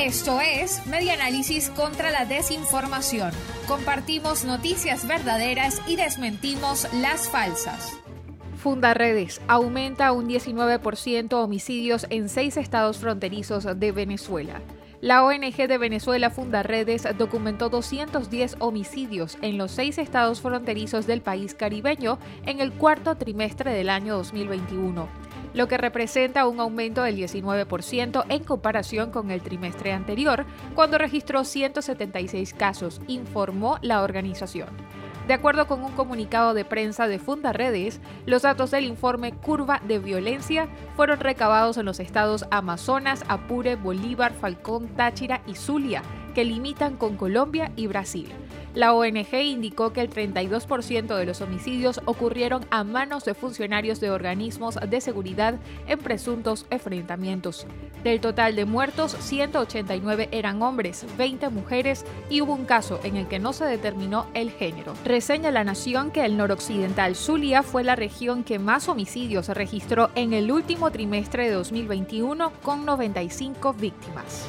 Esto es Media Análisis contra la Desinformación. Compartimos noticias verdaderas y desmentimos las falsas. Fundaredes aumenta un 19% homicidios en seis estados fronterizos de Venezuela. La ONG de Venezuela Fundaredes documentó 210 homicidios en los seis estados fronterizos del país caribeño en el cuarto trimestre del año 2021 lo que representa un aumento del 19% en comparación con el trimestre anterior, cuando registró 176 casos, informó la organización. De acuerdo con un comunicado de prensa de Fundaredes, los datos del informe Curva de Violencia fueron recabados en los estados Amazonas, Apure, Bolívar, Falcón, Táchira y Zulia, que limitan con Colombia y Brasil. La ONG indicó que el 32% de los homicidios ocurrieron a manos de funcionarios de organismos de seguridad en presuntos enfrentamientos. Del total de muertos, 189 eran hombres, 20 mujeres y hubo un caso en el que no se determinó el género. Reseña La Nación que el noroccidental Zulia fue la región que más homicidios registró en el último trimestre de 2021 con 95 víctimas.